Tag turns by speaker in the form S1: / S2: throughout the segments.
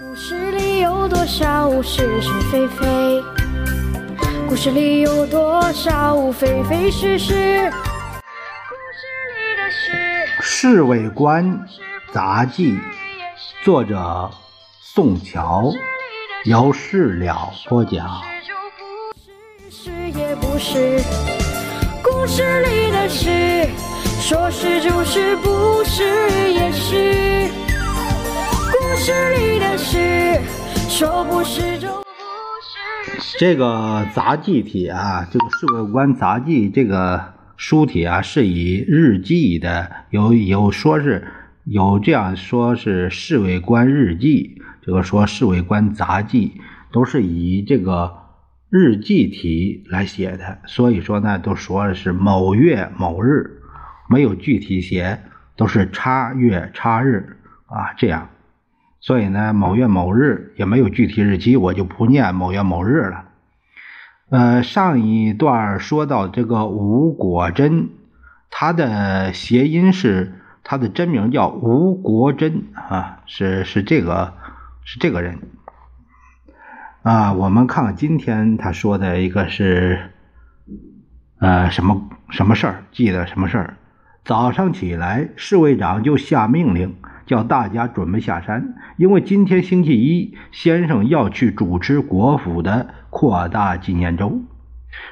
S1: 故事里有多少是是非非？故事里有多少非非是是？故事里的事，《
S2: 侍卫官杂记》，作者宋乔，由事了播讲。
S1: 是也不是，故事里的事，说是就是，不是也是。故事里的事，说不是就不是。
S2: 这个杂记体啊，这个《侍卫官杂记》这个书体啊，是以日记的，有有说是有这样说是《侍卫官日记》，这个说《侍卫官杂记》都是以这个日记体来写的，所以说呢，都说的是某月某日，没有具体写，都是叉月叉日啊这样。所以呢，某月某日也没有具体日期，我就不念某月某日了。呃，上一段说到这个吴国珍，他的谐音是他的真名叫吴国珍啊，是是这个是这个人啊。我们看看今天他说的一个是呃什么什么事儿，记得什么事儿？早上起来，侍卫长就下命令。叫大家准备下山，因为今天星期一，先生要去主持国府的扩大纪念周。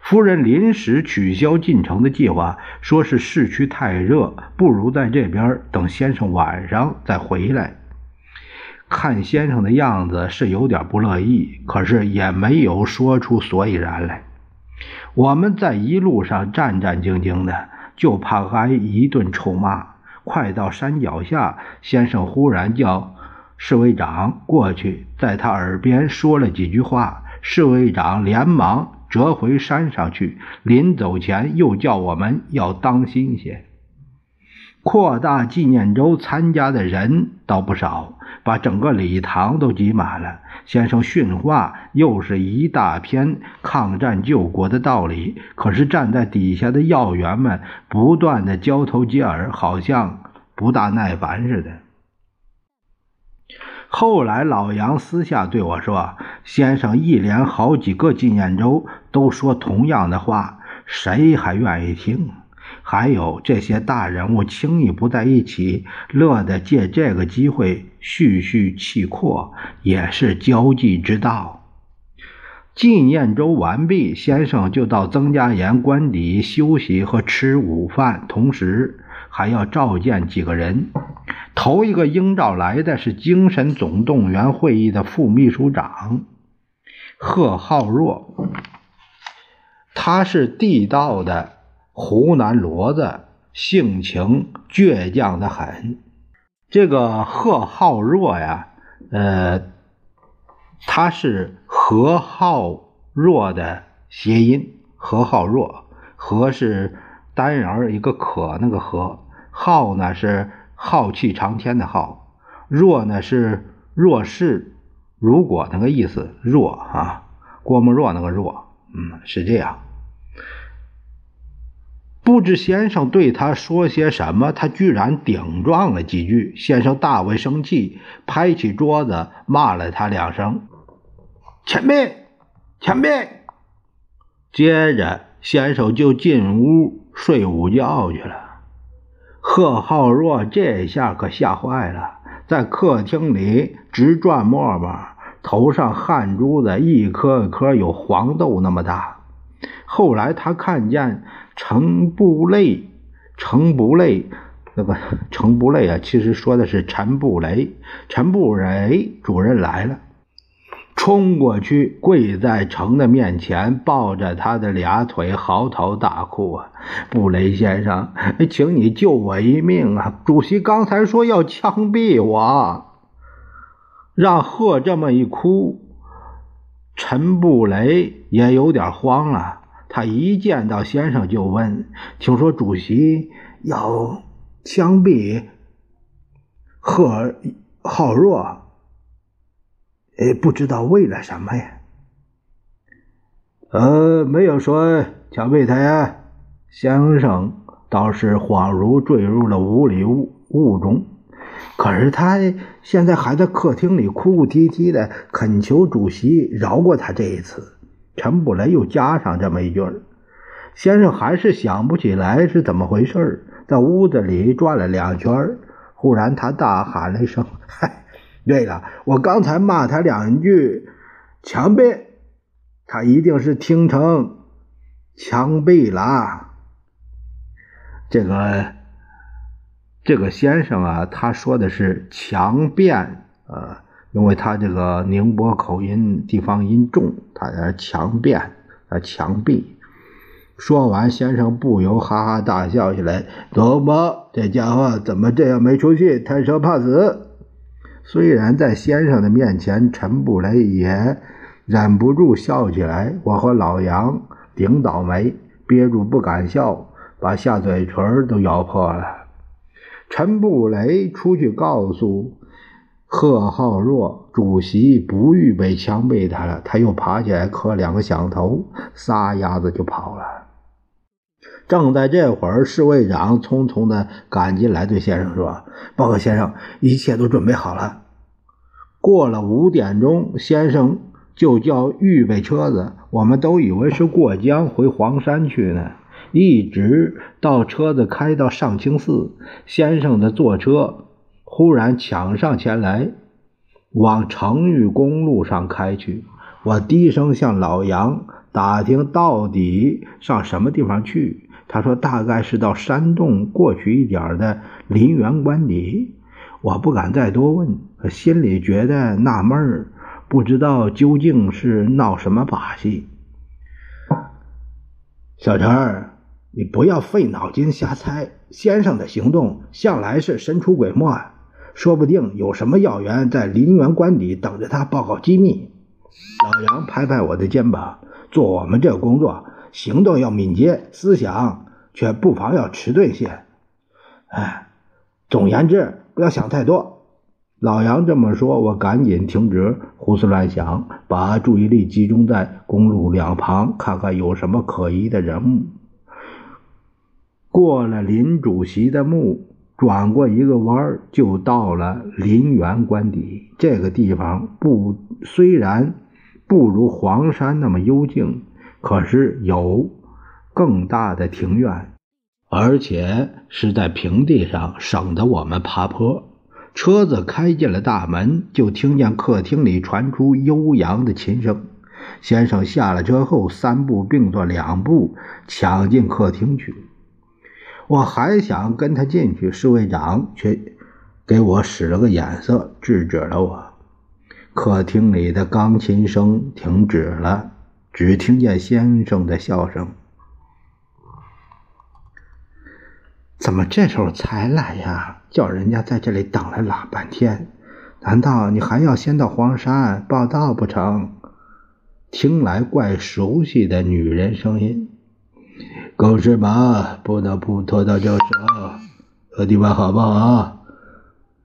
S2: 夫人临时取消进城的计划，说是市区太热，不如在这边等先生晚上再回来。看先生的样子是有点不乐意，可是也没有说出所以然来。我们在一路上战战兢兢的，就怕挨一顿臭骂。快到山脚下，先生忽然叫侍卫长过去，在他耳边说了几句话。侍卫长连忙折回山上去，临走前又叫我们要当心些。扩大纪念周参加的人倒不少，把整个礼堂都挤满了。先生训话又是一大篇抗战救国的道理，可是站在底下的要员们不断的交头接耳，好像不大耐烦似的。后来老杨私下对我说：“先生一连好几个纪念周都说同样的话，谁还愿意听？还有这些大人物轻易不在一起，乐得借这个机会叙叙气阔，也是交际之道。”纪念周完毕，先生就到曾家岩官邸休息和吃午饭，同时还要召见几个人。头一个应召来的是精神总动员会议的副秘书长贺浩若，他是地道的湖南骡子，性情倔强的很。这个贺浩若呀，呃，他是何浩若的谐音，何浩若，何是单人一个可那个何，浩呢是。浩气长天的浩，若呢是若是如果那个意思，若啊，郭沫若那个若，嗯，是这样。不知先生对他说些什么，他居然顶撞了几句。先生大为生气，拍起桌子骂了他两声：“前辈，前辈！”接着先生就进屋睡午觉去了。贺浩若这下可吓坏了，在客厅里直转磨磨，头上汗珠子一颗一颗有黄豆那么大。后来他看见程布雷，程布雷那个程布雷啊，其实说的是陈布雷，陈布雷主任来了。冲过去，跪在程的面前，抱着他的俩腿，嚎啕大哭啊！布雷先生，请你救我一命啊！主席刚才说要枪毙我，让贺这么一哭，陈布雷也有点慌了。他一见到先生就问：“听说主席要枪毙贺浩若？”呃，不知道为了什么呀？呃，没有说枪毙他呀。先生倒是恍如坠入了无里雾雾中。可是他现在还在客厅里哭哭啼啼的恳求主席饶过他这一次。陈布雷又加上这么一句先生还是想不起来是怎么回事在屋子里转了两圈忽然他大喊了一声：“ 嗨，对了，我刚才骂他两句，枪毙，他一定是听成枪毙了。”这个。这个先生啊，他说的是强辩，呃，因为他这个宁波口音地方音重，他在强辩，啊，强臂。说完，先生不由哈哈大笑起来。怎么，这家伙怎么这样没出息，贪生怕死？虽然在先生的面前，陈布雷也忍不住笑起来。我和老杨顶倒霉，憋住不敢笑，把下嘴唇都咬破了。陈布雷出去告诉贺浩若，主席不预备枪毙他了。他又爬起来磕两个响头，撒丫子就跑了。正在这会儿，侍卫长匆匆的赶进来，对先生说：“报告先生，一切都准备好了。过了五点钟，先生就叫预备车子。我们都以为是过江回黄山去呢。”一直到车子开到上清寺，先生的坐车忽然抢上前来，往成玉公路上开去。我低声向老杨打听到底上什么地方去，他说大概是到山洞过去一点的林园官邸。我不敢再多问，心里觉得纳闷不知道究竟是闹什么把戏。小陈儿。你不要费脑筋瞎猜，先生的行动向来是神出鬼没，说不定有什么要员在林园官邸等着他报告机密。老杨拍拍我的肩膀，做我们这个工作，行动要敏捷，思想却不妨要迟钝些。哎，总言之，不要想太多。老杨这么说，我赶紧停止胡思乱想，把注意力集中在公路两旁，看看有什么可疑的人物。过了林主席的墓，转过一个弯儿就到了林园官邸。这个地方不虽然不如黄山那么幽静，可是有更大的庭院，而且是在平地上，省得我们爬坡。车子开进了大门，就听见客厅里传出悠扬的琴声。先生下了车后，三步并作两步抢进客厅去。我还想跟他进去，侍卫长却给我使了个眼色，制止了我。客厅里的钢琴声停止了，只听见先生的笑声。怎么这时候才来呀？叫人家在这里等了老半天，难道你还要先到黄山报道不成？听来怪熟悉的女人声音。公事忙，不能不拖到这时候。这地方好不好？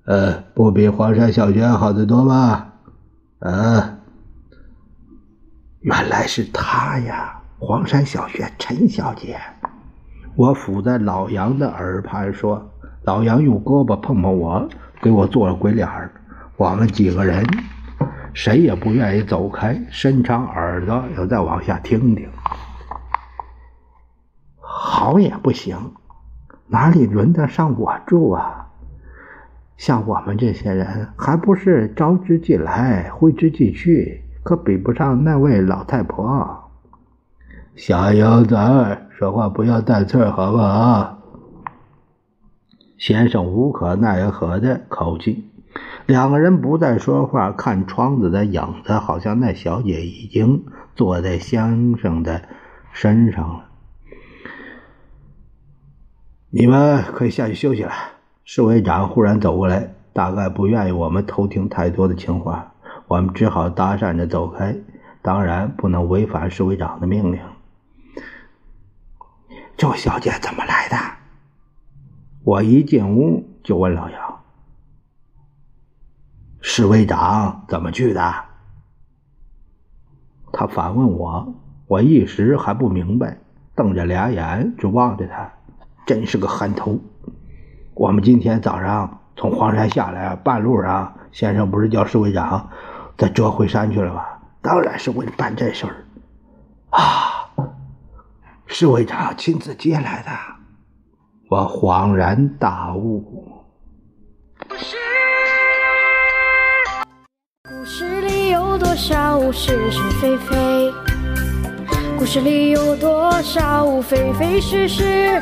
S2: 呃，不比黄山小学好得多吧？啊，原来是他呀，黄山小学陈小姐。我伏在老杨的耳畔说，老杨用胳膊碰碰我，给我做了鬼脸儿。我们几个人谁也不愿意走开，伸长耳朵要再往下听听。好也不行，哪里轮得上我住啊？像我们这些人，还不是招之即来，挥之即去，可比不上那位老太婆。小杨子，说话不要带刺儿，好不好？先生无可奈何的口气。两个人不再说话，看窗子的影子，好像那小姐已经坐在先生的身上了。你们可以下去休息了。侍卫长忽然走过来，大概不愿意我们偷听太多的情话，我们只好搭讪着走开。当然不能违反侍卫长的命令。这小姐怎么来的？我一进屋就问老杨：“侍卫长怎么去的？”他反问我，我一时还不明白，瞪着俩眼，只望着他。真是个憨头！我们今天早上从黄山下来，半路上先生不是叫侍卫长，他折回山去了吗？当然是为了办这事儿啊！侍卫长亲自接来的，我恍然大悟。
S1: 故事里有多少是是非非？故事里有多少非非是是？